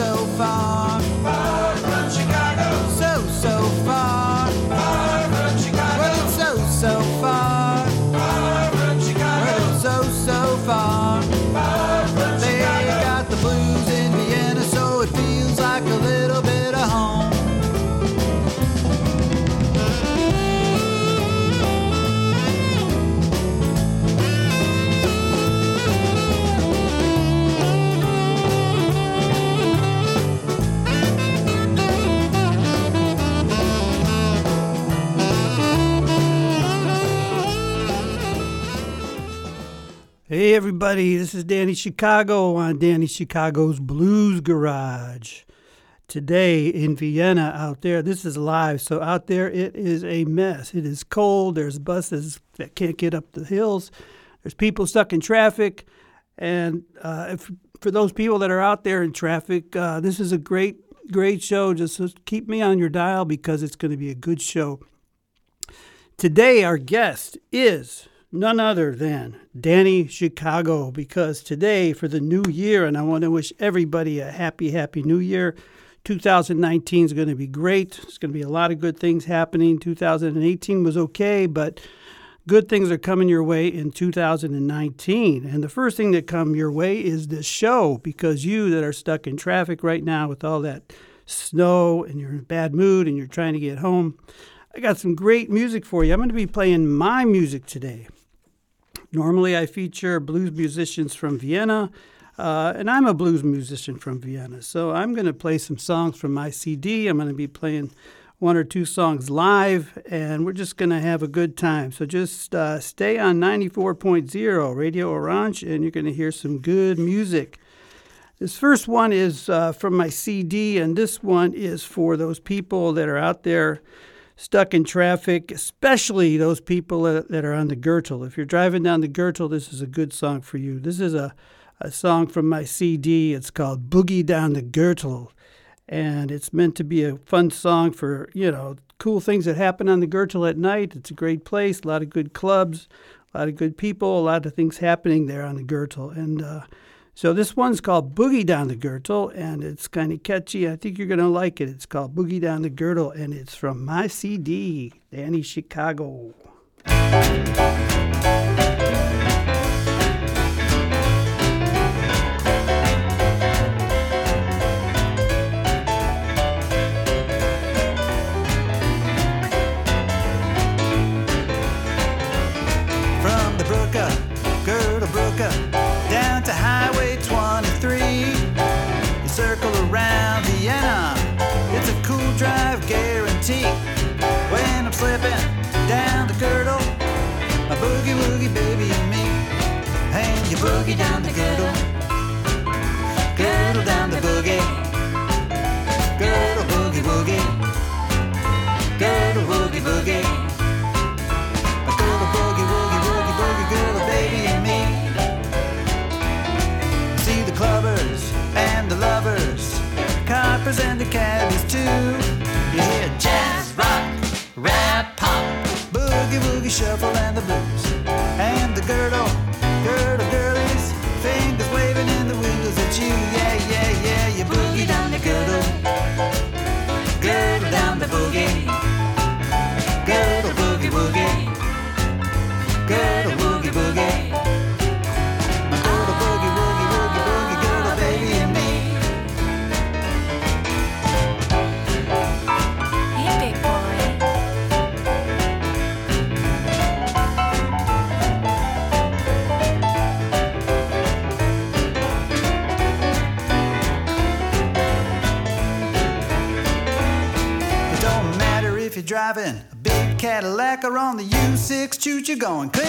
so far. Hey everybody, this is Danny Chicago on Danny Chicago's Blues Garage. Today in Vienna out there, this is live, so out there it is a mess. It is cold, there's buses that can't get up the hills, there's people stuck in traffic, and uh, if, for those people that are out there in traffic, uh, this is a great, great show. Just keep me on your dial because it's going to be a good show. Today, our guest is none other than Danny Chicago because today for the new year, and I want to wish everybody a happy, happy new year. 2019 is going to be great. It's going to be a lot of good things happening. 2018 was okay, but good things are coming your way in 2019. And the first thing that come your way is this show because you that are stuck in traffic right now with all that snow and you're in a bad mood and you're trying to get home, I got some great music for you. I'm going to be playing my music today. Normally, I feature blues musicians from Vienna, uh, and I'm a blues musician from Vienna. So I'm going to play some songs from my CD. I'm going to be playing one or two songs live, and we're just going to have a good time. So just uh, stay on 94.0 Radio Orange, and you're going to hear some good music. This first one is uh, from my CD, and this one is for those people that are out there stuck in traffic, especially those people that are on the Gürtel. If you're driving down the Gürtel, this is a good song for you. This is a, a song from my CD. It's called Boogie Down the Gürtel. And it's meant to be a fun song for, you know, cool things that happen on the Gürtel at night. It's a great place, a lot of good clubs, a lot of good people, a lot of things happening there on the Gürtel. And, uh, so this one's called Boogie Down the Gürtel, and it's kind of catchy. I think you're going to like it. It's called Boogie Down the Gürtel, and it's from my CD, Danny Chicago. Boogie woogie baby and me. And you boogie down the girdle, girdle down the boogie, girdle boogie woogie, girdle woogie boogie. Boogie woogie woogie baby and me. See the clubbers and the lovers, coppers and the cabbies too. You hear jazz, rock, rap, boogie woogie shuffle and the blues, and the girdle, girdle girlies, U6 you're going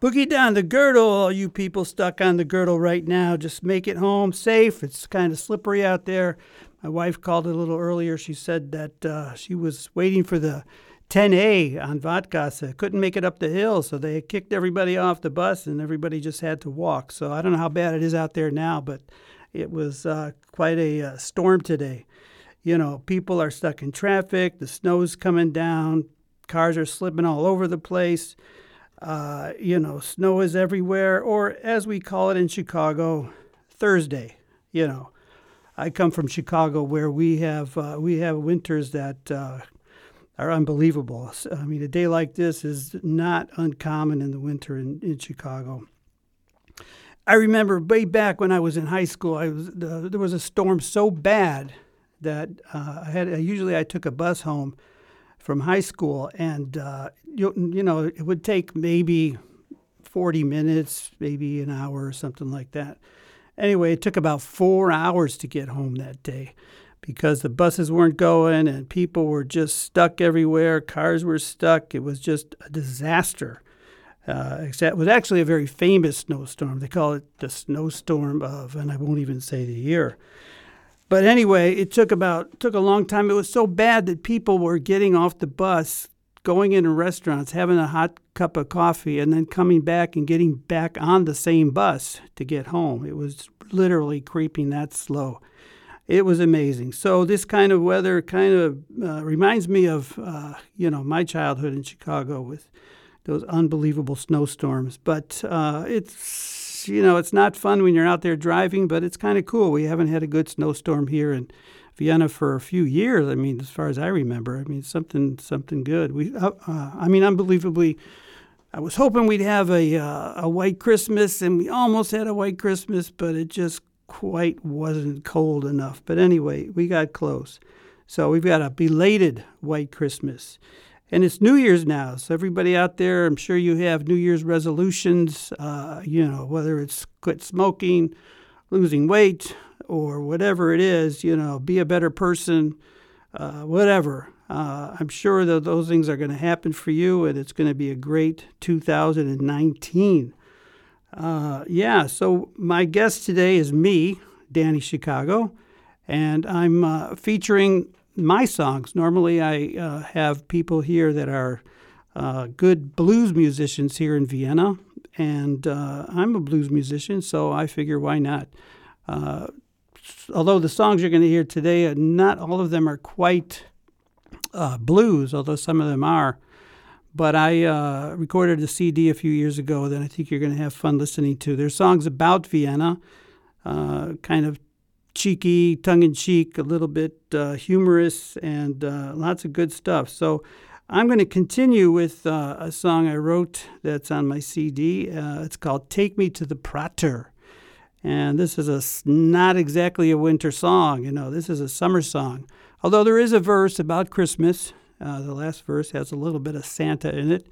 boogie down the Gürtel, all you people stuck on the Gürtel right now. Just make it home safe. It's kind of slippery out there. My wife called a little earlier. She said that uh, she was waiting for the 10A on Vodkasa. Couldn't make it up the hill, so they kicked everybody off the bus and everybody just had to walk. So I don't know how bad it is out there now, but it was uh, quite a uh, storm today. You know, people are stuck in traffic, the snow's coming down, cars are slipping all over the place. Uh, you know, snow is everywhere, or as we call it in Chicago, Thursday. You know, I come from Chicago where we have uh, we have winters that uh, are unbelievable. I mean, a day like this is not uncommon in the winter in, in Chicago. I remember way back when I was in high school, I was the, there was a storm so bad that uh, I had usually I took a bus home from high school, and uh, you, you know it would take maybe 40 minutes, maybe an hour or something like that. Anyway, it took about four hours to get home that day because the buses weren't going and people were just stuck everywhere. Cars were stuck. It was just a disaster. Uh, it was actually a very famous snowstorm. They call it the snowstorm of, and I won't even say the year. But anyway, it took about took a long time. It was so bad that people were getting off the bus, going into restaurants, having a hot cup of coffee, and then coming back and getting back on the same bus to get home. It was literally creeping that slow. It was amazing. So this kind of weather kind of uh, reminds me of uh, you know my childhood in Chicago with those unbelievable snowstorms. But uh, it's you know it's not fun when you're out there driving, but it's kind of cool. We haven't had a good snowstorm here in Vienna for a few years. I mean, as far as I remember, I mean something something good. We uh, uh, I mean unbelievably. I was hoping we'd have a uh, a white Christmas, and we almost had a white Christmas, but it just quite wasn't cold enough. But anyway, we got close. So we've got a belated white Christmas. And it's New Year's now. So everybody out there, I'm sure you have New Year's resolutions, uh, you know, whether it's quit smoking, losing weight, or whatever it is, you know, be a better person, uh, whatever. Uh, I'm sure that those things are going to happen for you, and it's going to be a great 2019. Uh, yeah, so my guest today is me, Danny Chicago, and I'm uh, featuring my songs. Normally, I uh, have people here that are uh, good blues musicians here in Vienna, and uh, I'm a blues musician, so I figure why not? Uh, although the songs you're going to hear today, uh, not all of them are quite uh, blues, although some of them are. But I recorded a CD a few years ago that I think you're going to have fun listening to. There's songs about Vienna, kind of cheeky, tongue in cheek, a little bit uh, humorous, and uh, lots of good stuff. So I'm going to continue with uh, a song I wrote that's on my CD. Uh, it's called Take Me to the Prater. And this is a, not exactly a winter song, you know, this is a summer song. Although there is a verse about Christmas. Uh, the last verse has a little bit of Santa in it.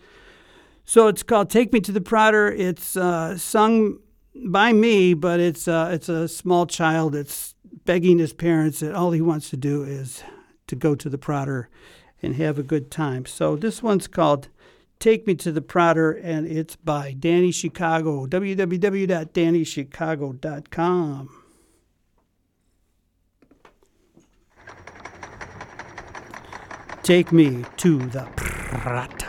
So it's called "Take Me to the Prater." It's uh, sung by me, but it's uh, it's a small child that's begging his parents that all he wants to do is to go to the Prater and have a good time. So this one's called "Take Me to the Prater," and it's by Danny Chicago. www.dannychicago.com. Take me to the Prater.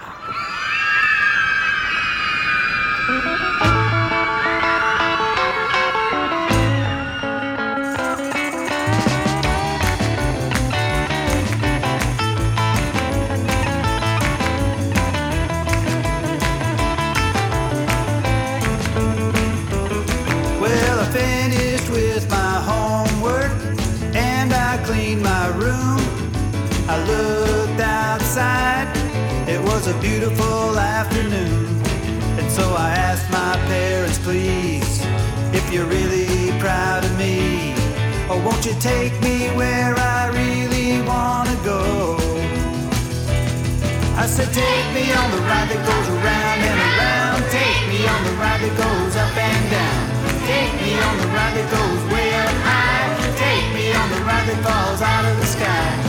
Beautiful afternoon. And so I asked my parents, please, if you're really proud of me, or won't you take me where I really wanna go? I said, take me on the ride that goes around and around. Take me on the ride that goes up and down. Take me on the ride that goes way up high. Take me on the ride that falls out of the sky.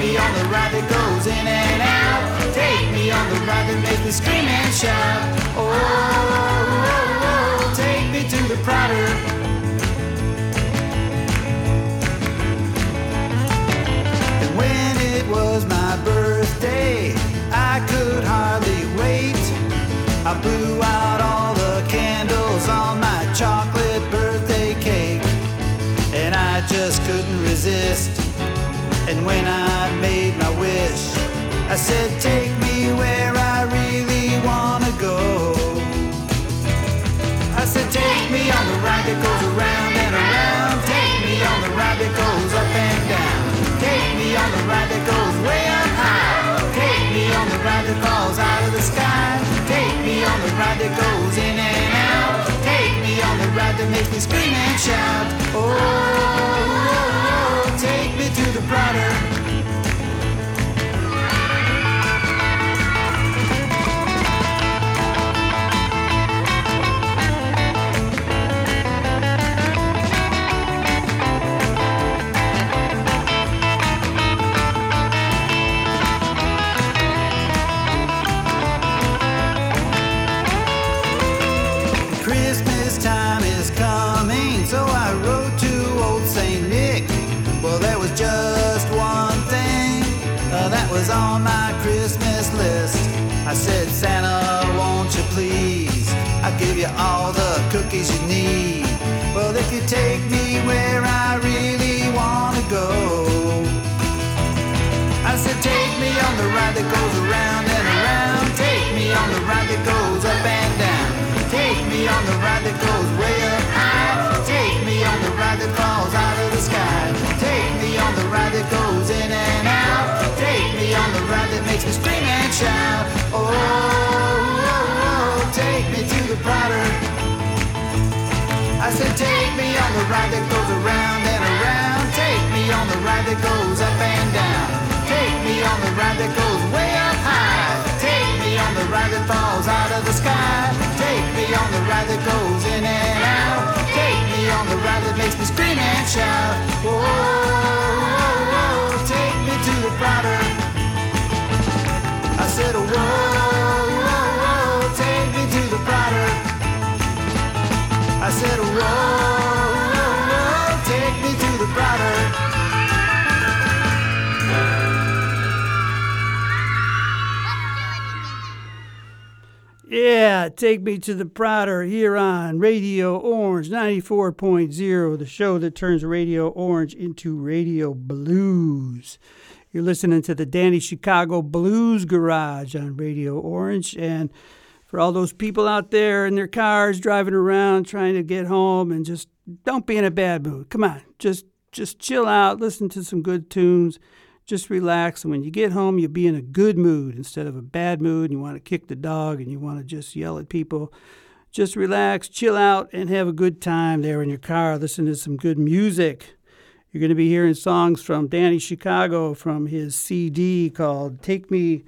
Take me on the ride that goes in and out. Take me on the ride that makes me scream and shout. Oh, oh, oh, take me to the Prater. And when it was my birthday, I could hardly wait. I blew out all the candles on my chocolate birthday cake, and I just couldn't resist. And when I scream and shout. Oh, take me to the Prater. You need. Well, if you take me where I really wanna go. I said, take me on the ride that goes around and around. Take me on the ride that goes up and down. Take me on the ride that goes way up high. Take me on the ride that falls out of the sky. Take me on the ride that goes in and out. Take me on the ride that makes me scream and shout. Oh, Said, take me on the ride that goes around and around. Take me on the ride that goes up and down. Take me on the ride that goes way up high. Take me on the ride that falls out of the sky. Take me on the ride that goes in and out. Take me on the ride that makes me scream and shout. Whoa, Yeah, take me to the Prater here on Radio Orange 94.0, the show that turns Radio Orange into Radio Blues. You're listening to the Danny Chicago Blues Garage on Radio Orange. And for all those people out there in their cars driving around trying to get home and just don't be in a bad mood. Come on, just just chill out, listen to some good tunes just relax. And when you get home, you'll be in a good mood instead of a bad mood. And you want to kick the dog and you want to just yell at people. Just relax, chill out, and have a good time there in your car. Listen to some good music. You're going to be hearing songs from Danny Chicago from his CD called Take Me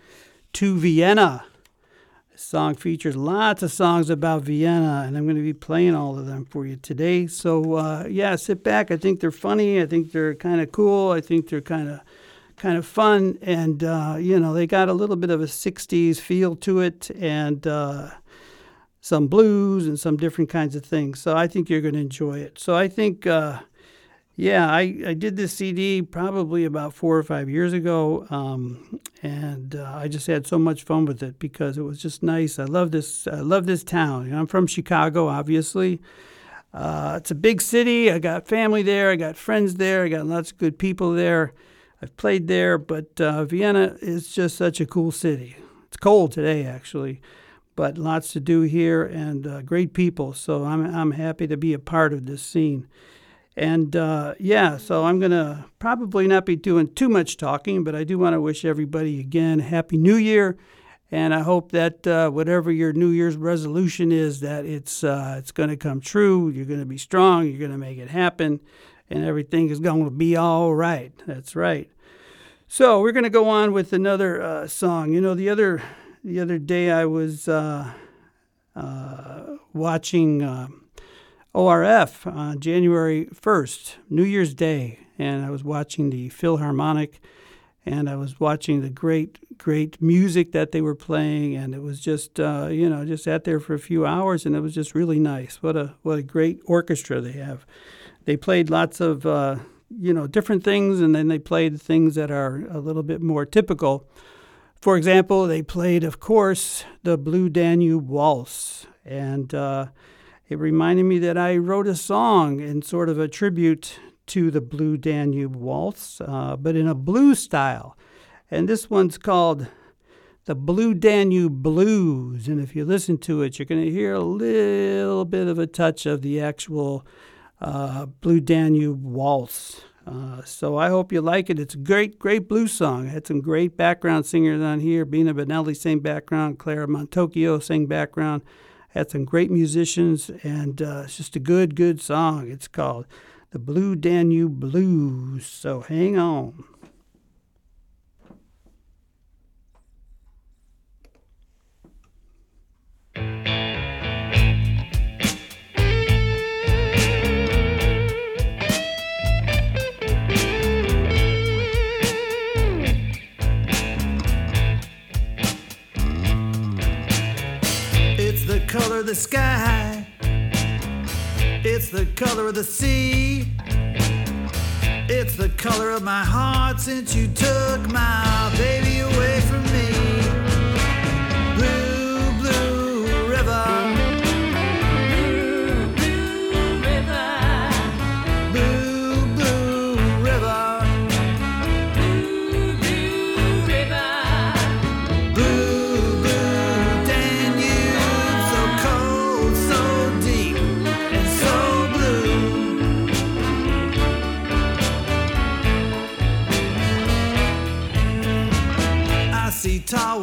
to Vienna. This song features lots of songs about Vienna, and I'm going to be playing all of them for you today. So, uh, yeah, sit back. I think they're funny. I think they're kind of cool. I think they're kind of kind of fun, and uh, you know they got a little bit of a '60s feel to it, and uh, some blues and some different kinds of things. So I think you're going to enjoy it. So I think, uh, yeah, I, I did this CD probably about four or five years ago, um, and uh, I just had so much fun with it because it was just nice. I love this. I love this town. You know, I'm from Chicago, obviously. Uh, it's a big city. I got family there. I got friends there. I got lots of good people there. I've played there, but uh, Vienna is just such a cool city. It's cold today, actually, but lots to do here and uh, great people. So I'm I'm happy to be a part of this scene. And uh, yeah, so I'm gonna probably not be doing too much talking, but I do want to wish everybody again Happy New Year, And I hope that uh, whatever your New Year's resolution is, that it's uh, it's going to come true. You're going to be strong. You're going to make it happen, and everything is going to be all right. That's right. So we're going to go on with another uh, song. You know, the other the other day I was uh, uh, watching uh, ORF on January 1st, New Year's Day, and I was watching the Philharmonic and I was watching the great, great music that they were playing, and it was just, uh, you know, just sat there for a few hours, and it was just really nice. What a what a great orchestra they have. They played lots of, uh, you know, different things, and then they played things that are a little bit more typical. For example, they played, of course, the Blue Danube Waltz, and uh, it reminded me that I wrote a song in sort of a tribute to the Blue Danube Waltz, uh, but in a blue style. And this one's called the Blue Danube Blues. And if you listen to it, you're going to hear a little bit of a touch of the actual uh, Blue Danube Waltz. Uh, so I hope you like it. It's a great, great blues song. I had some great background singers on here. Bina Benelli sang background, Clara Montocchio sang background. Had some great musicians, and uh, it's just a good, good song. It's called the Blue Danube Blues. So hang on. The sky. It's the color of the sea. It's the color of my heart since you took my baby away from me.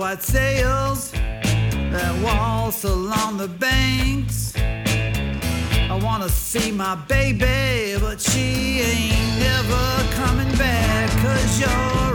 White sails that waltz along the banks. I wanna see my baby, but she ain't never coming back. Cause you're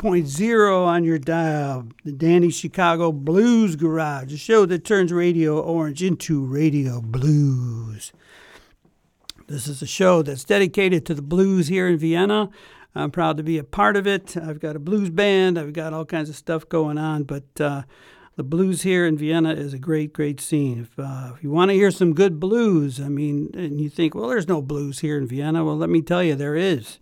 94.0 on your dial. The Danny Chicago Blues Garage, a show that turns Radio Orange into Radio Blues. This is a show that's dedicated to the blues here in Vienna. I'm proud to be a part of it. I've got a blues band, I've got all kinds of stuff going on, but uh, the blues here in Vienna is a great, great scene. If, uh, if you want to hear some good blues, I mean, and you think, well, there's no blues here in Vienna, well, let me tell you, there is.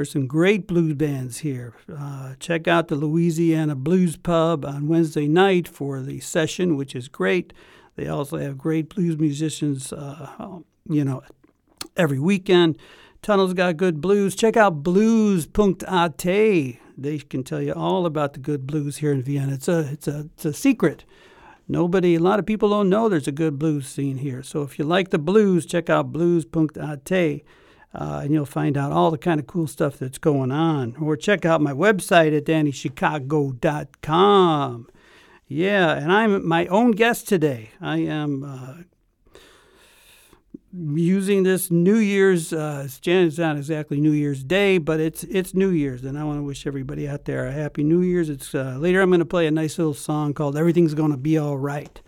There's some great blues bands here. Uh, check out the Louisiana Blues Pub on Wednesday night for the session, which is great. They also have great blues musicians, uh, you know, every weekend. Tunnel's got good blues. Check out blues.at. They can tell you all about the good blues here in Vienna. It's a it's a it's a secret. Nobody, a lot of people don't know there's a good blues scene here. So if you like the blues, check out blues.at. Uh, and you'll find out all the kind of cool stuff that's going on. Or check out my website at dannychicago.com. Yeah, and I'm my own guest today. I am uh, using this New Year's. Uh, it's not exactly New Year's Day, but it's it's New Year's, and I want to wish everybody out there a happy New Year's. It's uh, later. I'm going to play a nice little song called "Everything's Going to Be All Right."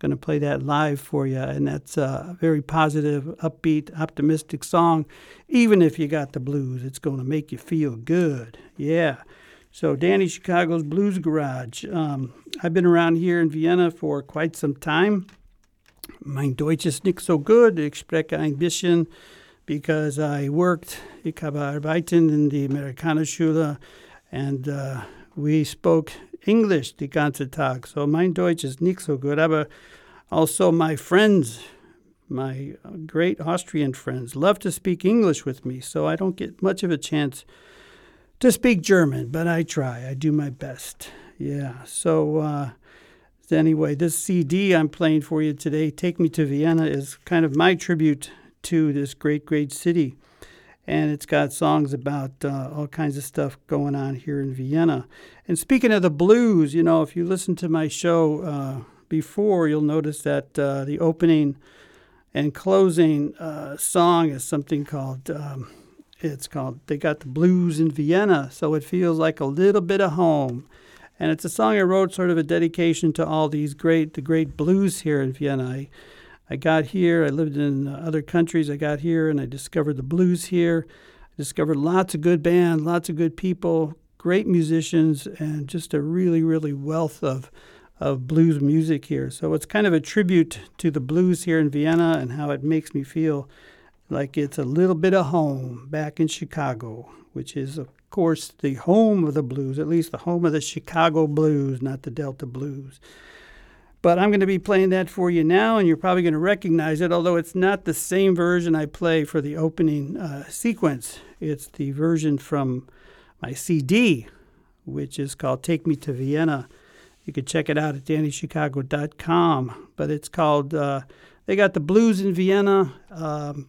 Going to play that live for you, and that's a very positive, upbeat, optimistic song. Even if you got the blues, it's going to make you feel good. Yeah. So, Danny Chicago's Blues Garage. Um, I've been around here in Vienna for quite some time. Mein Deutsch ist nicht so gut. Ich spreche ein bisschen, because I worked, ich habe arbeiten in the die Amerikanerschule, and uh, we spoke English the ganze Tag. So mein Deutsch is nicht so good. Aber also my friends, my great Austrian friends, love to speak English with me, so I don't get much of a chance to speak German, but I try. I do my best. Yeah. So uh, anyway, this CD I'm playing for you today, Take Me to Vienna, is kind of my tribute to this great, great city. And it's got songs about uh, all kinds of stuff going on here in Vienna. And speaking of the blues, you know, if you listen to my show uh, before, you'll notice that uh, the opening and closing uh, song is something called. Um, it's called They Got the Blues in Vienna, so it feels like a little bit of home. And it's a song I wrote sort of a dedication to all these great the great blues here in Vienna. I, I got here, I lived in other countries. I got here and I discovered the blues here. I discovered lots of good bands, lots of good people, great musicians, and just a really, really wealth of of blues music here. So it's kind of a tribute to the blues here in Vienna and how it makes me feel like it's a little bit of home back in Chicago, which is of course, the home of the blues, at least the home of the Chicago blues, not the Delta blues. But I'm going to be playing that for you now, and you're probably going to recognize it, although it's not the same version I play for the opening uh, sequence. It's the version from my CD, which is called Take Me to Vienna. You can check it out at dannychicago.com. But it's called, uh, they got the blues in Vienna. Um,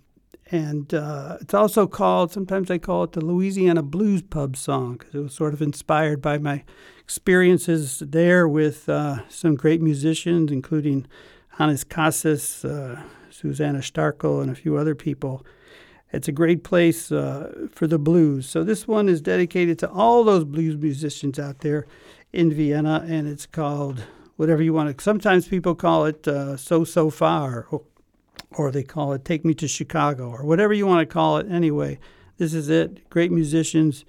and uh, it's also called, sometimes I call it the Louisiana Blues Pub song because it was sort of inspired by my experiences there with uh, some great musicians, including Hannes Kasehs, uh, Susanna Starkel, and a few other people. It's a great place uh, for the blues. So this one is dedicated to all those blues musicians out there in Vienna, and it's called whatever you want to. Sometimes people call it uh, "So So Far" or they call it Take Me to Chicago, or whatever you want to call it. Anyway, this is it. Great musicians,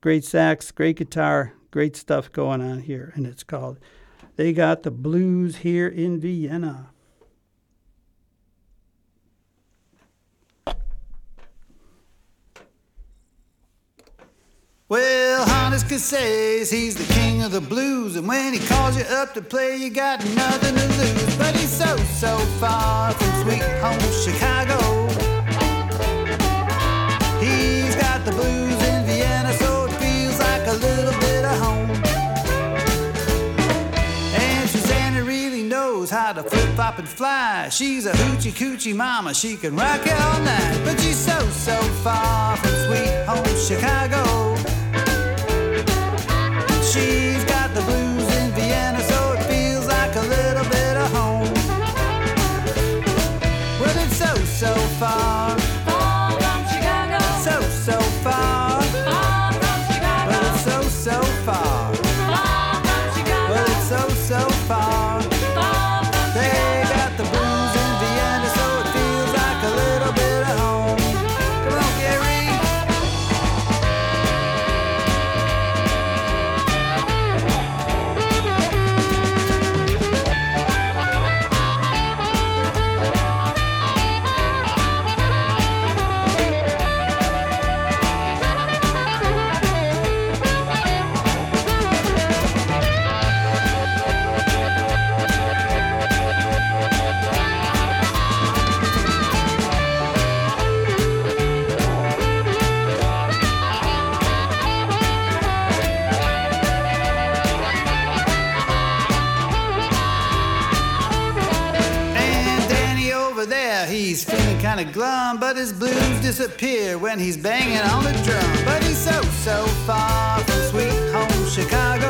great sax, great guitar, great stuff going on here. And it's called They Got the Blues Here in Vienna. Well, Hannes says he's the king of the blues, and when he calls you up to play, you got nothing to lose. But he's so, so far from sweet home Chicago. He's got the blues to flip flop and fly. She's a hoochie coochie mama, she can rock it all night. But she's so, so far from sweet home Chicago. She's got the blues glum, but his blues disappear when he's banging on the drum. But he's so, so far from sweet home Chicago.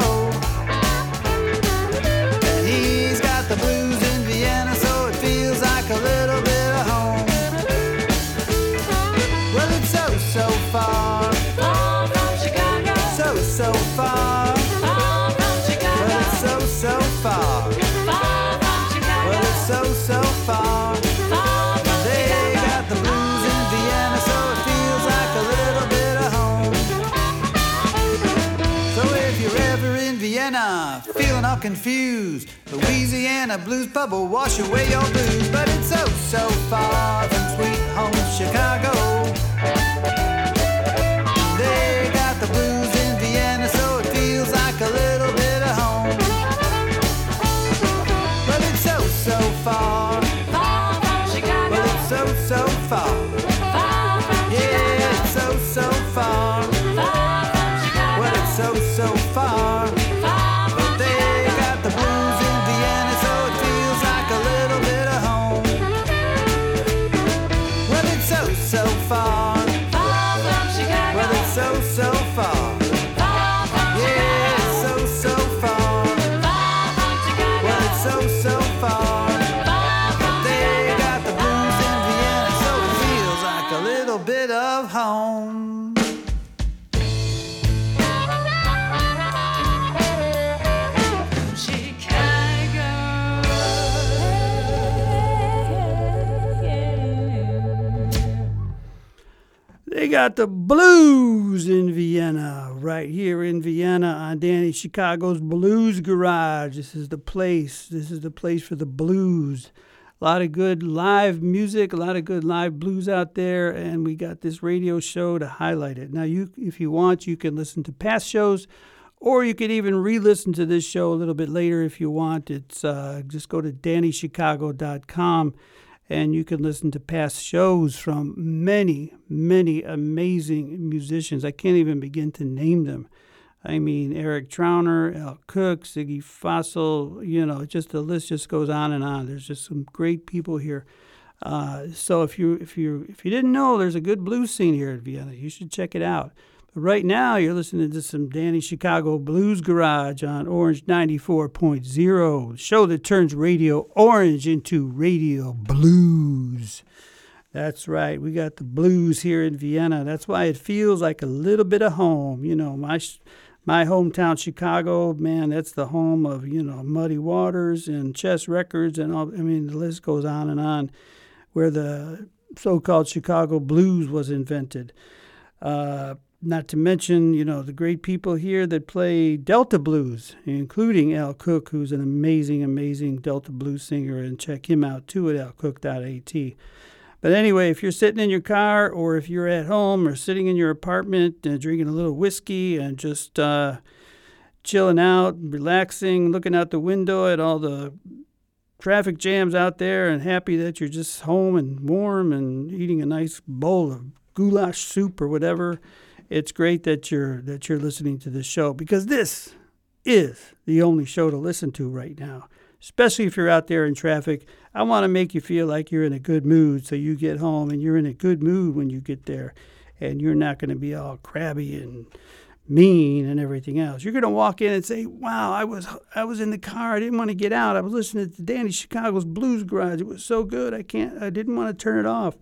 Confused, Louisiana blues will wash away your blues. But it's so, so far from sweet home Chicago. They got the blues in Vienna, so it feels like a little bit of home. But it's so, so. Far got the blues in Vienna, right here in Vienna on Danny Chicago's Blues Garage. This is the place. This is the place for the blues. A lot of good live music, a lot of good live blues out there, and we got this radio show to highlight it. Now, you, if you want, you can listen to past shows, or you can even re-listen to this show a little bit later if you want. It's uh, just go to DannyChicago.com and you can listen to past shows from many, many amazing musicians. I can't even begin to name them. I mean, Eric Trauner, Al Cook, Ziggy Fossil, you know, just the list just goes on and on. There's just some great people here. Uh, so if you if you if you didn't know, there's a good blues scene here at Vienna. You should check it out. Right now, you're listening to some Danny Chicago Blues Garage on Orange 94.0, the show that turns Radio Orange into Radio Blues. That's right. We got the blues here in Vienna. That's why it feels like a little bit of home. You know, my my hometown Chicago, man, that's the home of, you know, Muddy Waters and Chess Records and all I mean, the list goes on and on where the so-called Chicago blues was invented. Uh, not to mention, you know, the great people here that play Delta blues, including Al Cook, who's an amazing, amazing Delta blues singer, and check him out too at alcook.at. But anyway, if you're sitting in your car or if you're at home or sitting in your apartment and drinking a little whiskey and just uh, chilling out, relaxing, looking out the window at all the traffic jams out there and happy that you're just home and warm and eating a nice bowl of goulash soup or whatever, it's great that you're that you're listening to this show because this is the only show to listen to right now. Especially if you're out there in traffic, I want to make you feel like you're in a good mood so you get home and you're in a good mood when you get there and you're not going to be all crabby and mean and everything else. You're going to walk in and say, "Wow, I was I was in the car. I didn't want to get out. I was listening to Danny Chicago's Blues Garage. It was so good. I can't I didn't want to turn it off."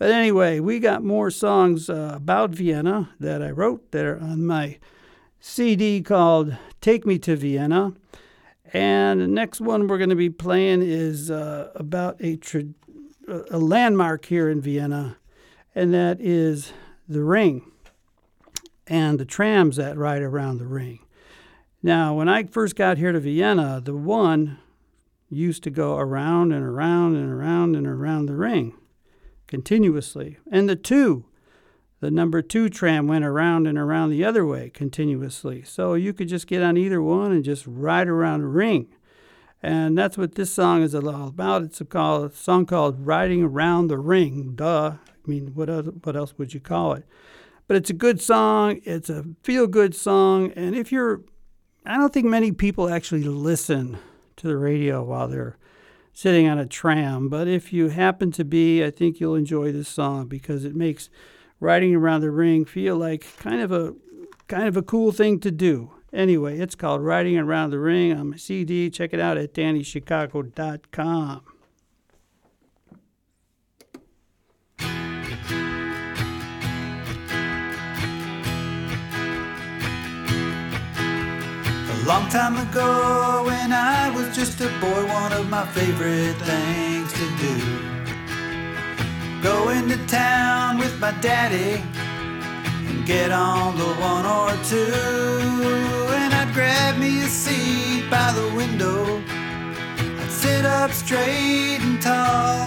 But anyway, we got more songs uh, about Vienna that I wrote that are on my CD called Take Me to Vienna. And the next one we're going to be playing is uh, about a, tra- a landmark here in Vienna, and that is the Ring and the trams that ride around the Ring. Now, when I first got here to Vienna, the one used to go around and around and around and around the ring continuously. And the two, the number two tram went around and around the other way continuously. So you could just get on either one and just ride around the ring. And that's what this song is all about. It's a, call, a song called Riding Around the Ring. Duh. I mean, what, other, what else would you call it? But it's a good song. It's a feel good song. And if you're, I don't think many people actually listen to the radio while they're sitting on a tram. But if you happen to be, I think you'll enjoy this song because it makes riding around the ring feel like kind of a kind of a cool thing to do. Anyway, it's called Riding Around the Ring on my CD. Check it out at DannyChicago.com. long time ago, when I was just a boy, one of my favorite things to do. Go into town with my daddy and get on the one or two. And I'd grab me a seat by the window. I'd sit up straight and tall.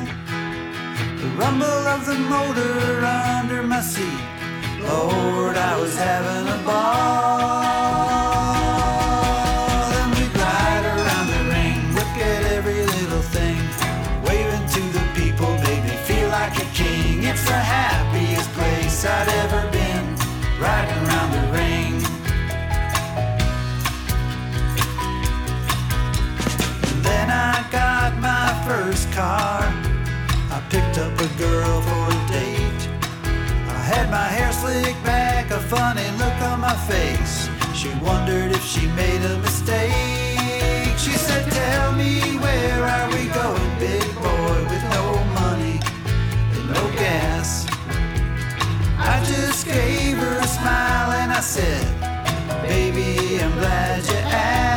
The rumble of the motor under my seat. Lord, I was having a ball. I'd ever been, riding around the ring. Then I got my first car. I picked up a girl for a date. I had my hair slicked back, a funny look on my face. She wondered if she made a mistake. She said, Tell me, where are we going, big boy, with no money and no gas? I just gave her a smile and I said, Baby, I'm glad you asked.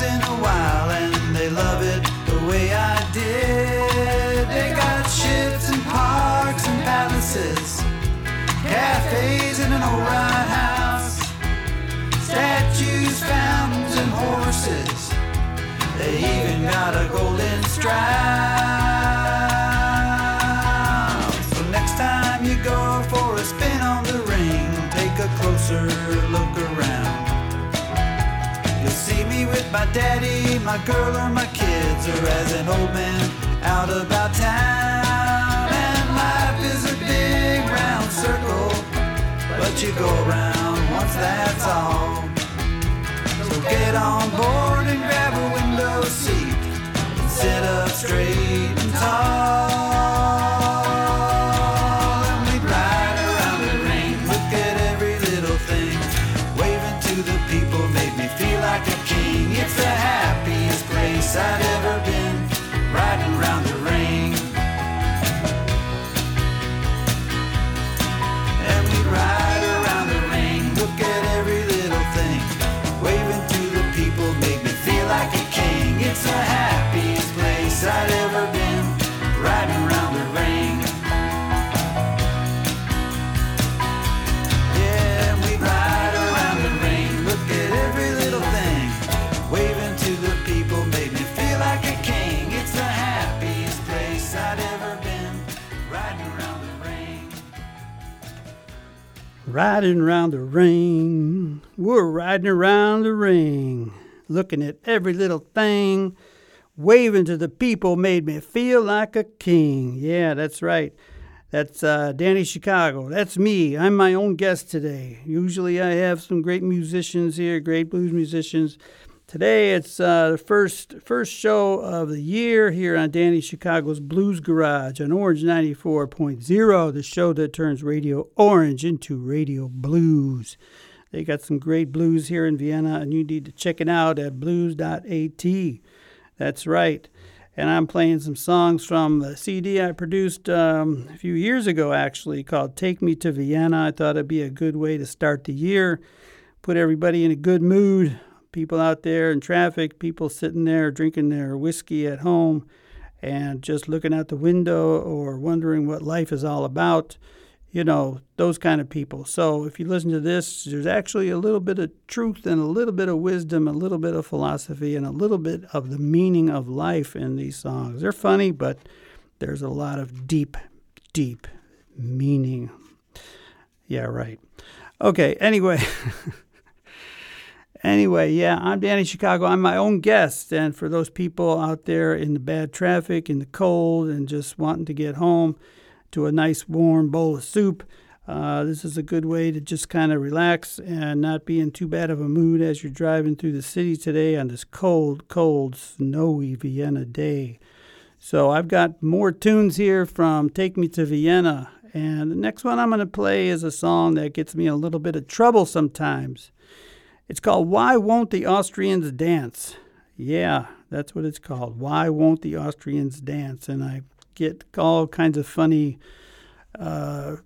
Once in a while and they love it the way I did. They got ships and parks and palaces, cafes and an old house, statues, fountains, and horses. They even got a golden stripe. So next time you go for a spin on the ring, take a closer look around. My daddy, my girl, or my kids, or as an old man out about town. And life is a big round circle, but you go around once, that's all. So get on board and grab a window seat and sit up straight and tall. I've ever been, Riding around the ring. We're riding around the ring. Looking at every little thing. Waving to the people made me feel like a king. Yeah, that's right. That's uh, Danny Chicago. That's me. I'm my own guest today. Usually I have some great musicians here, great blues musicians. Today it's uh, the first first show of the year here on Danny Chicago's Blues Garage on Orange 94.0, the show that turns Radio Orange into Radio Blues. They got some great blues here in Vienna, and you need to check it out at blues.at. That's right. And I'm playing some songs from the CD I produced um, a few years ago, actually, called Take Me to Vienna. I thought it'd be a good way to start the year, put everybody in a good mood. People out there in traffic, people sitting there drinking their whiskey at home and just looking out the window or wondering what life is all about. You know, those kind of people. So if you listen to this, there's actually a little bit of truth and a little bit of wisdom, a little bit of philosophy, and a little bit of the meaning of life in these songs. They're funny, but there's a lot of deep, deep meaning. Yeah, right. Okay, anyway. Anyway, yeah, I'm Danny Chicago. I'm my own guest. And for those people out there in the bad traffic, in the cold, and just wanting to get home to a nice warm bowl of soup, uh, this is a good way to just kind of relax and not be in too bad of a mood as you're driving through the city today on this cold, cold, snowy Vienna day. So I've got more tunes here from Take Me to Vienna. And the next one I'm going to play is a song that gets me a little bit of trouble sometimes. It's called Why Won't the Austrians Dance? Yeah, that's what it's called. Why Won't the Austrians Dance? And I get all kinds of funny uh,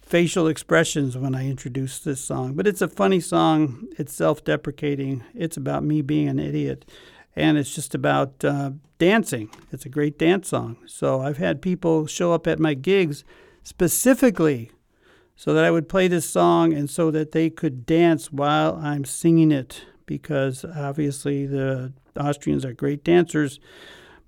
facial expressions when I introduce this song. But it's a funny song. It's self deprecating. It's about me being an idiot. And it's just about uh, dancing. It's a great dance song. So I've had people show up at my gigs specifically so that I would play this song and so that they could dance while I'm singing it because obviously the Austrians are great dancers.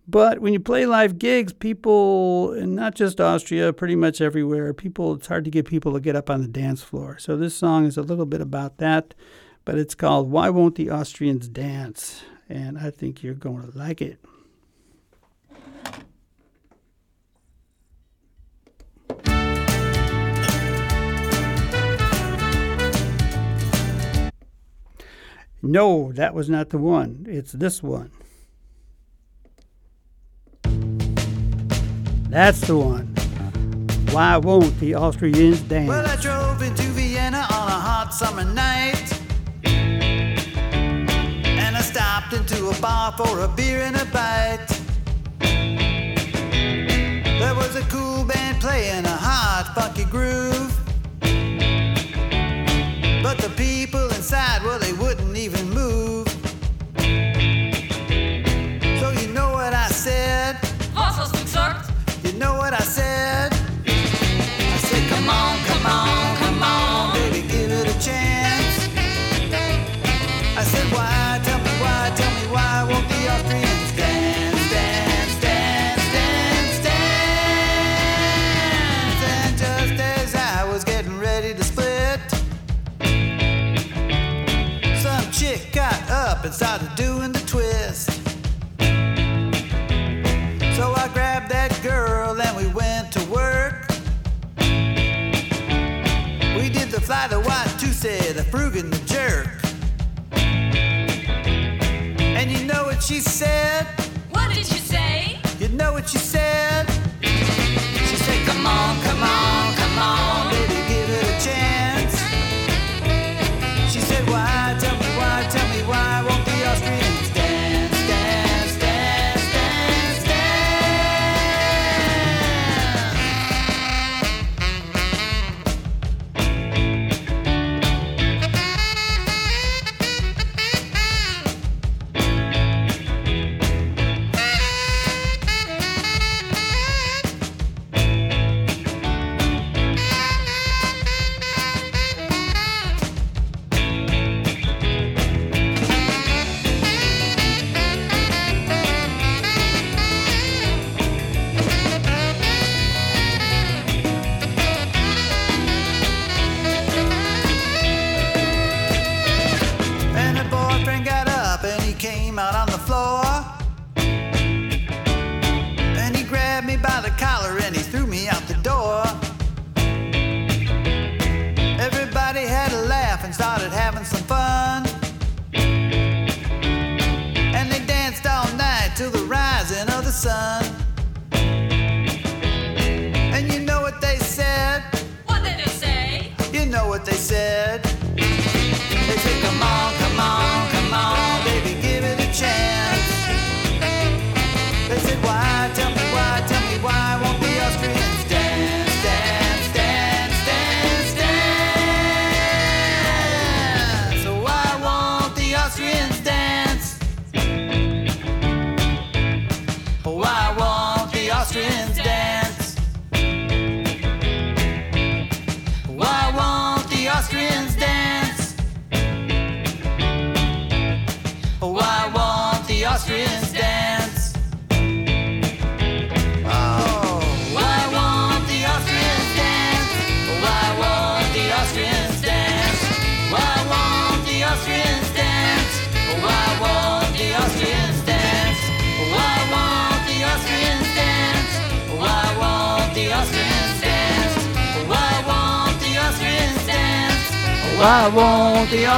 But when you play live gigs, people, and not just Austria, pretty much everywhere, people, it's hard to get people to get up on the dance floor. So this song is a little bit about that, but it's called Why Won't the Austrians Dance? And I think you're going to like it. No, that was not the one. It's this one. That's the one. Why won't the Austrians dance? Well, I drove into Vienna on a hot summer night. And I stopped into a bar for a beer and a bite. There was a cool band playing a hot, funky groove. But the people inside, well, they wouldn't what I said? Frug the jerk.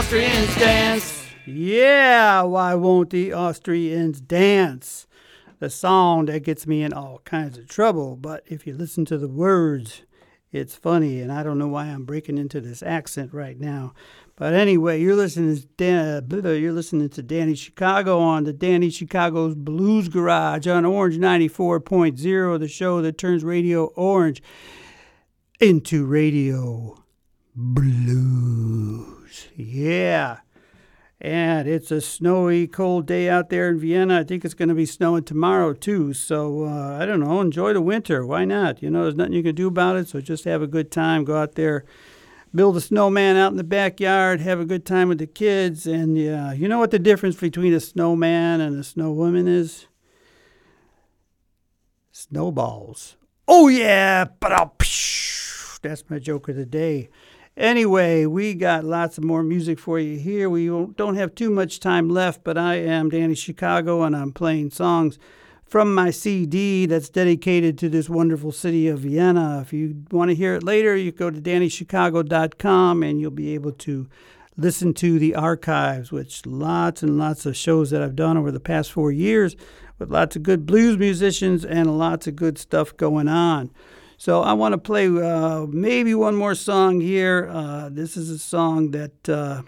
Austrians dance? Yeah, why won't the Austrians dance? The song that gets me in all kinds of trouble, but if you listen to the words, it's funny, and I don't know why I'm breaking into this accent right now. But anyway, you're listening to Dan, uh, you're listening to Danny Chicago on the Danny Chicago's Blues Garage on Orange 94.0, the show that turns Radio Orange into Radio Yeah. And it's a snowy, cold day out there in Vienna. I think it's going to be snowing tomorrow, too. So, uh, I don't know, enjoy the winter. Why not? You know, there's nothing you can do about it. So, just have a good time. Go out there, build a snowman out in the backyard, have a good time with the kids. And, yeah, you know what the difference between a snowman and a snowwoman is? Snowballs. Oh, yeah. That's my joke of the day. Anyway, we got lots of more music for you here. We don't have too much time left, but I am Danny Chicago and I'm playing songs from my CD that's dedicated to this wonderful city of Vienna. If you want to hear it later, you go to DannyChicago.com and you'll be able to listen to the archives, which lots and lots of shows that I've done over the past four years with lots of good blues musicians and lots of good stuff going on. So I want to play uh, maybe one more song here. Uh, this is a song that uh,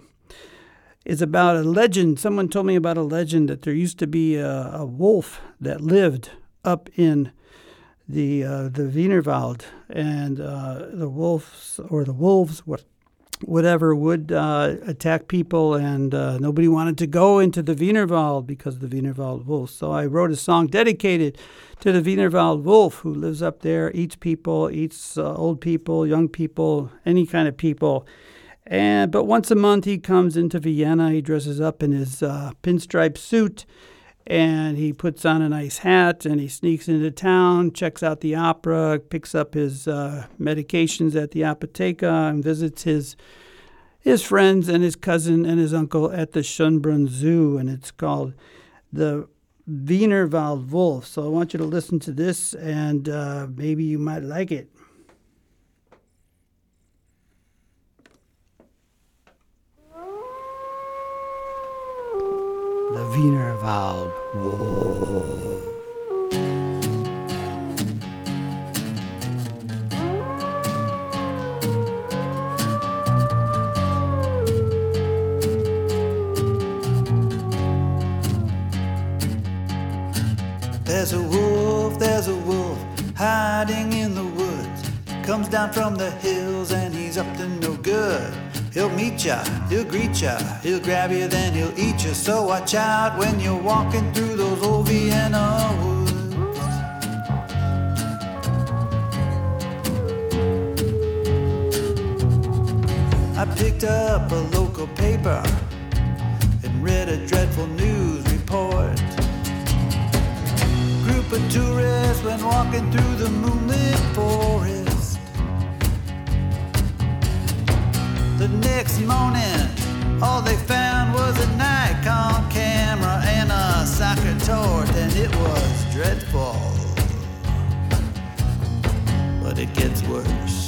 is about a legend. Someone told me about a legend that there used to be a, a wolf that lived up in the uh, the Wienerwald, and uh, the wolves or the wolves, what whatever, would uh, attack people, and uh, nobody wanted to go into the Wienerwald because of the Wienerwald wolf. So I wrote a song dedicated to the Wienerwald wolf who lives up there, eats people, eats uh, old people, young people, any kind of people. And but once a month he comes into Vienna. He dresses up in his uh, pinstripe suit, and he puts on a nice hat, and he sneaks into town, checks out the opera, picks up his uh, medications at the apotheca, and visits his his friends and his cousin and his uncle at the Schönbrunn Zoo, and it's called the Wienerwald Wolf. So I want you to listen to this, and uh, maybe you might like it. The Wienerwald Wolf. There's a wolf, there's a wolf hiding in the woods. Comes down from the hills and he's up to no good. He'll meet ya, he'll greet ya, he'll grab you, then he'll eat ya. So watch out when you're walking through those old Vienna woods. I picked up a local paper and read a dreadful news report group of tourists went walking through the moonlit forest. Next morning, all they found was a Nikon camera and a soccer torch, and it was dreadful. But it gets worse.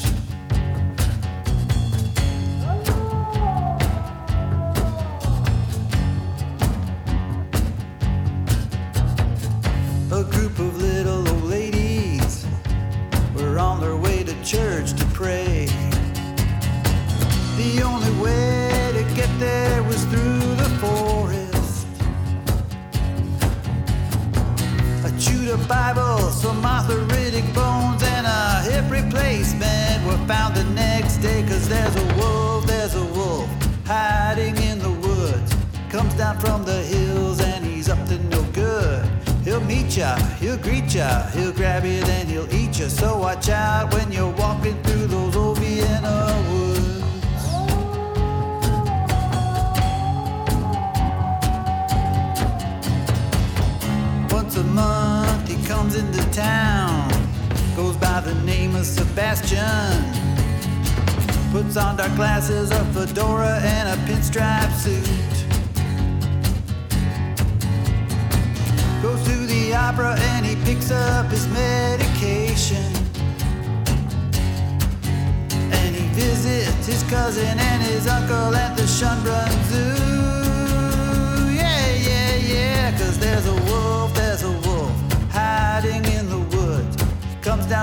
Some arthritic bones, and a hip replacement were found the next day. Cause there's a wolf, there's a wolf hiding in the woods. Comes down from the hills and he's up to no good. He'll meet ya, he'll greet ya, he'll grab you, then he'll eat ya. So watch out when you're walking through those old Vienna woods. Town, goes by the name of Sebastian. Puts on dark glasses, a fedora, and a pinstripe suit. Goes to the opera and he picks up his medication. And he visits his cousin and his uncle at the Schönbrunn Zoo.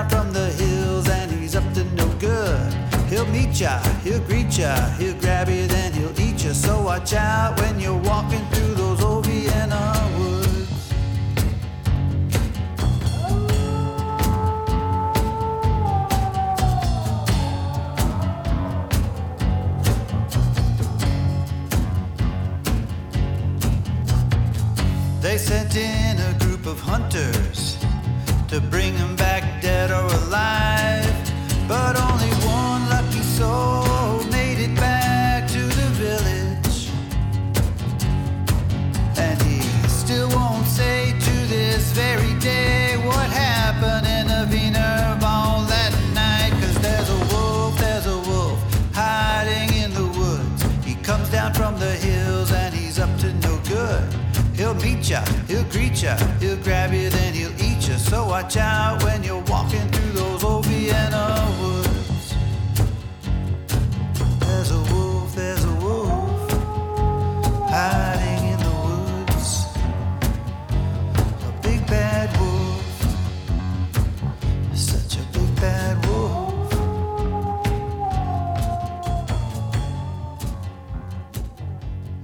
From the hills and he's up to no good. He'll meet ya, he'll greet ya, he'll grab you, then he'll eat ya. So watch out when you're walking through those old Vienna woods. They sent in a group of hunters to bring him back dead or alive. But only one lucky soul made it back to the village. And he still won't say to this very day what happened in the Wienerwald that night. Cause there's a wolf, there's a wolf hiding in the woods. He comes down from the hills and he's up to no good. He'll meet ya, he'll greet ya, he'll grab you, watch out when you're walking through those old Vienna woods. There's a wolf, there's a wolf hiding in the woods. A big bad wolf, such a big bad wolf.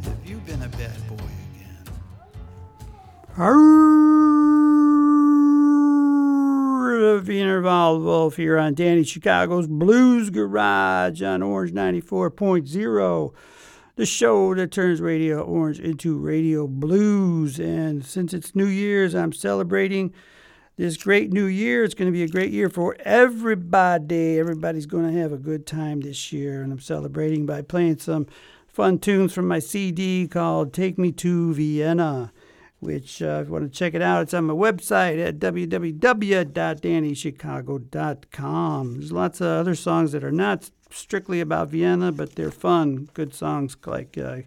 Have you been a bad boy again? Arr, Wiener Wolf here on Danny Chicago's Blues Garage on Orange 94.0, the show that turns Radio Orange into Radio Blues. And since it's New Year's, I'm celebrating this great new year. It's going to be a great year for everybody. Everybody's going to have a good time this year. And I'm celebrating by playing some fun tunes from my CD called Take Me to Vienna which uh, if you want to check it out, it's on my website at www.dannychicago.com. There's lots of other songs that are not strictly about Vienna, but they're fun, good songs like uh,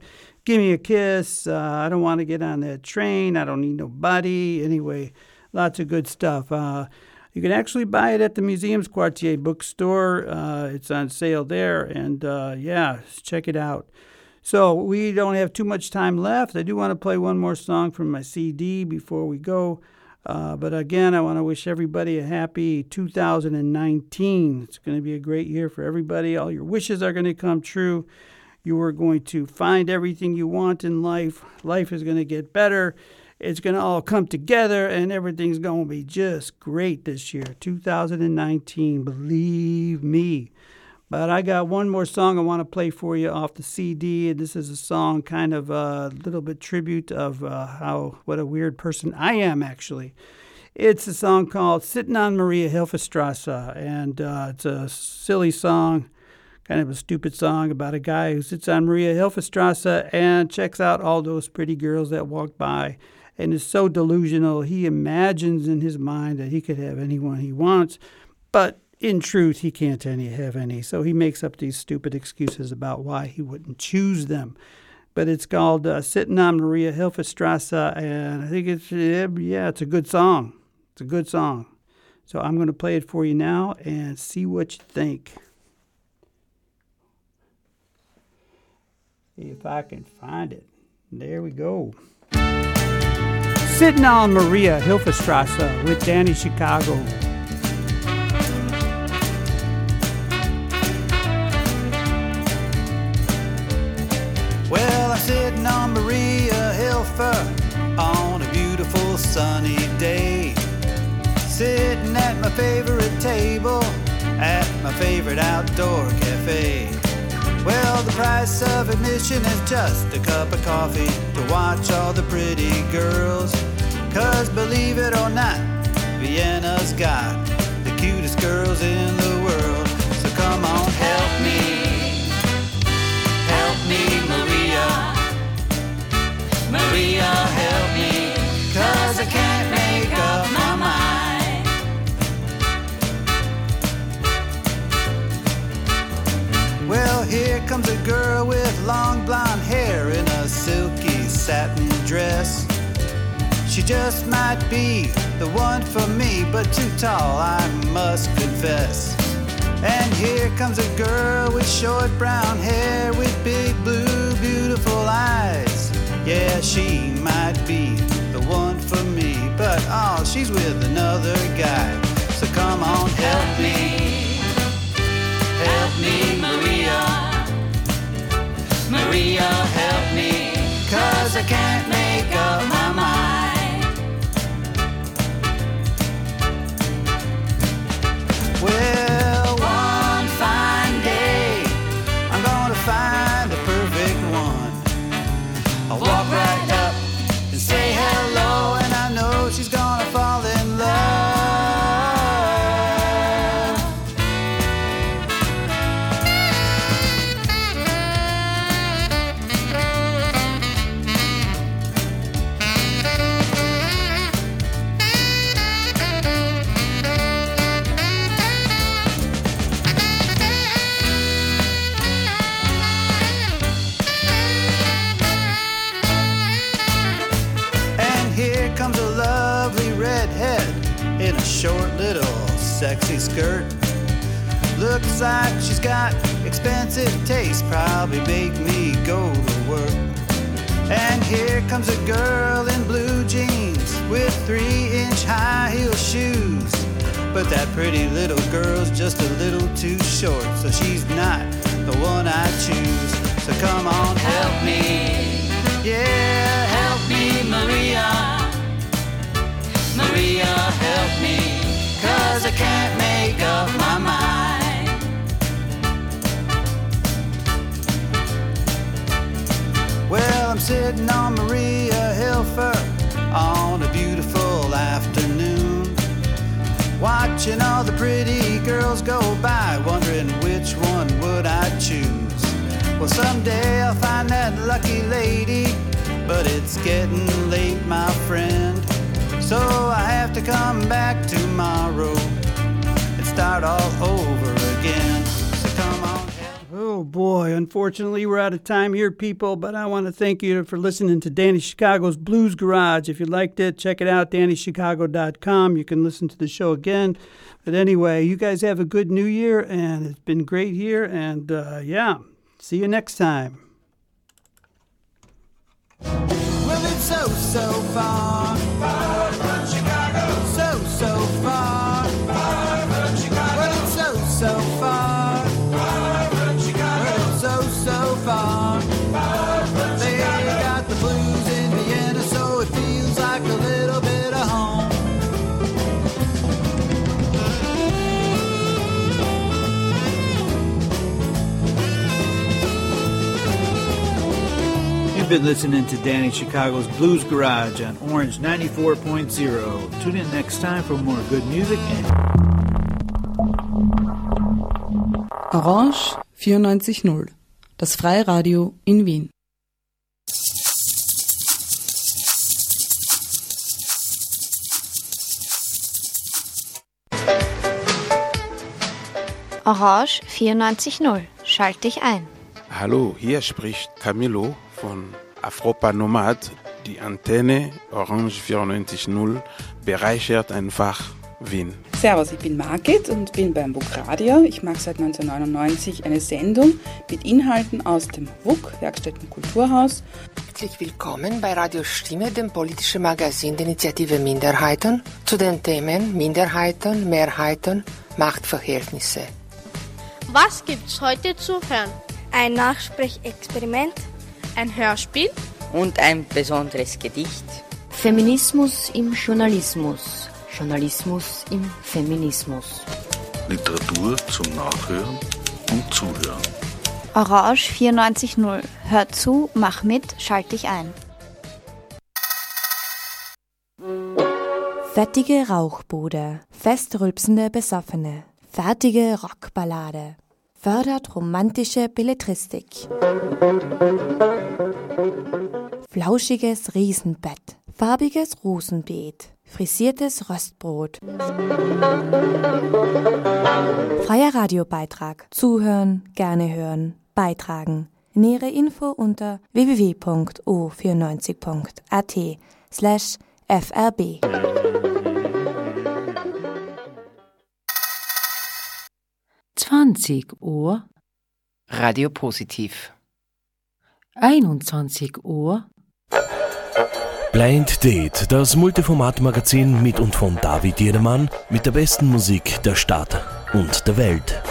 Give Me a Kiss, uh, I Don't Want to Get on That Train, I Don't Need Nobody. Anyway, lots of good stuff. Uh, you can actually buy it at the Museums Quartier bookstore. Uh, it's on sale there, and uh, yeah, check it out. So we don't have too much time left. I do want to play one more song from my CD before we go. Uh, but again, I want to wish everybody a happy 2019. It's going to be a great year for everybody. All your wishes are going to come true. You are going to find everything you want in life. Life is going to get better. It's going to all come together, and everything's going to be just great this year, 2019. Believe me. But I got one more song I want to play for you off the CD. And this is a song, kind of a little bit tribute of uh, how what a weird person I am, actually. It's a song called "Sitting on Mariahilferstrasse," and uh, it's a silly song, kind of a stupid song about a guy who sits on Mariahilferstrasse and checks out all those pretty girls that walk by, and is so delusional he imagines in his mind that he could have anyone he wants, but in truth, he can't any have any. So he makes up these stupid excuses about why he wouldn't choose them. But it's called uh, "Sitting on Mariahilferstrasse," and I think it's yeah, it's a good song. It's a good song. So I'm going to play it for you now and see what you think. If I can find it. There we go. Sitting on Mariahilferstrasse with Danny Chicago. Favorite outdoor cafe. Well, the price of admission is just a cup of coffee to watch all the pretty girls. Cause believe it or not, Vienna's got the cutest girls in the world. So come on, help me. Help me, Maria. Maria, help me. Cause I can't here comes a girl with long blonde hair in a silky satin dress. She just might be the one for me, but too tall, I must confess. And here comes a girl with short brown hair with big blue, beautiful eyes. Yeah, she might be the one for me, but oh, she's with another guy. So come on, help me. Help me, Maria. Maria, help me. Cause I can't make up my mind. Unfortunately we're out of time here, people, but I want to thank you for listening to Danny Chicago's Blues Garage. If you liked it, check it out, DannyChicago.com. You can listen to the show again. But anyway, you guys have a good new year, and it's been great here, and uh, yeah, see you next time. Well, it's so, so far. Far been listening to Danny Chicago's Blues Garage on Orange 94.0. Tune in next time for more good music and Orange 94.0, das Freiradio in Wien. Orange 94.0. Schalt dich ein. Hallo, hier spricht Camilo von Afropa Nomad. Die Antenne Orange 94.0 bereichert einfach Wien. Servus, ich bin Margit und bin beim WUK Radio. Ich mache seit 1999 eine Sendung mit Inhalten aus dem WUK, Werkstätten Kulturhaus. Herzlich willkommen bei Radio Stimme, dem politischen Magazin der Initiative Minderheiten, zu den Themen Minderheiten, Mehrheiten, Machtverhältnisse. Was gibt's heute zu hören? Ein Nachsprechexperiment. Ein Hörspiel? und ein besonderes Gedicht. Feminismus im Journalismus. Journalismus im Feminismus. Literatur zum Nachhören und Zuhören. Orange 94.0. Hör zu, mach mit, schalt dich ein. Fettige Rauchbude, festrülpsende Besoffene, fertige Rockballade, fördert romantische Belletristik. Flauschiges Riesenbett, farbiges Rosenbeet, frisiertes Röstbrot. Freier Radiobeitrag. Zuhören, gerne hören, beitragen. Nähere Info unter www.o94.at slash frb. Zwanzig Uhr, Radio Positiv. 21 Uhr, Blind Date, das Multiformat-Magazin mit und von David Jedermann mit der besten Musik der Stadt und der Welt.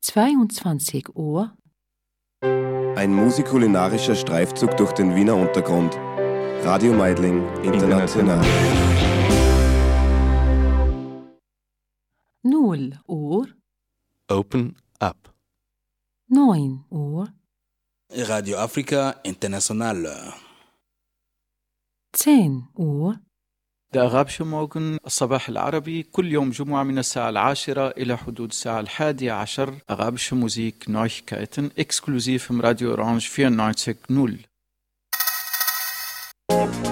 22 Uhr, Ein musikulinarischer Streifzug durch den Wiener Untergrund. Radio Meidling International. 0 Uhr, Open Up. 9 Uhr, Radio Africa International. 10 Uhr, ده غابش موغن الصباح العربي كل يوم جمعة من الساعة العاشرة إلى حدود الساعة الحادية عشر غابش موزيك Neuigkeiten exklusiv im Radio Orange 94.0